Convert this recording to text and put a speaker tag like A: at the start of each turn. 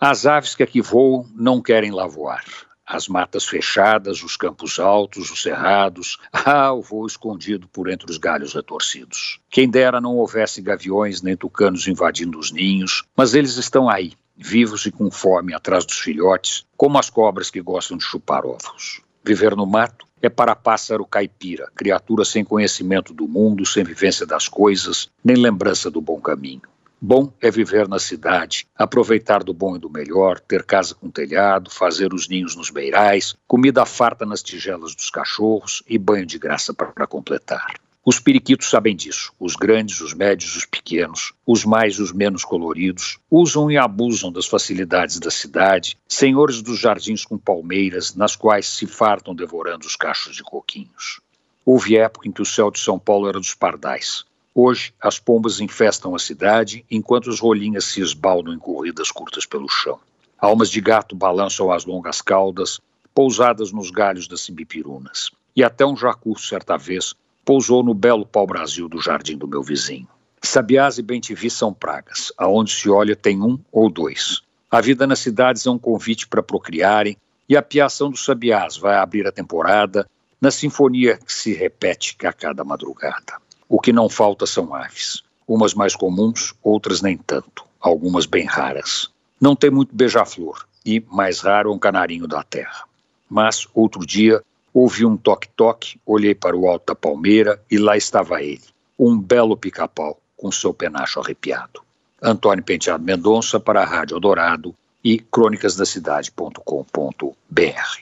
A: As aves que aqui voam não querem lá voar. As matas fechadas, os campos altos, os cerrados, ah, o voo escondido por entre os galhos retorcidos. Quem dera não houvesse gaviões nem tucanos invadindo os ninhos, mas eles estão aí, vivos e com fome atrás dos filhotes, como as cobras que gostam de chupar ovos. Viver no mato é para pássaro caipira, criatura sem conhecimento do mundo, sem vivência das coisas, nem lembrança do bom caminho. Bom é viver na cidade, aproveitar do bom e do melhor, ter casa com telhado, fazer os ninhos nos beirais, comida farta nas tigelas dos cachorros e banho de graça para completar. Os periquitos sabem disso. Os grandes, os médios, os pequenos, os mais e os menos coloridos, usam e abusam das facilidades da cidade, senhores dos jardins com palmeiras, nas quais se fartam devorando os cachos de coquinhos. Houve época em que o céu de São Paulo era dos pardais. Hoje, as pombas infestam a cidade, enquanto as rolinhas se esbaldam em corridas curtas pelo chão. Almas de gato balançam as longas caudas, pousadas nos galhos das simbipirunas. E até um jacu, certa vez, pousou no belo pau-brasil do jardim do meu vizinho. Sabiás e bentivis são pragas. Aonde se olha tem um ou dois. A vida nas cidades é um convite para procriarem, e a piação dos sabiás vai abrir a temporada na sinfonia que se repete a cada madrugada. O que não falta são aves. Umas mais comuns, outras nem tanto, algumas bem raras. Não tem muito beija-flor e, mais raro, um canarinho da terra. Mas, outro dia, ouvi um toque-toque, olhei para o alto da palmeira e lá estava ele, um belo pica-pau com seu penacho arrepiado. Antônio Penteado Mendonça para a Rádio Dourado e crônicasdacidade.com.br.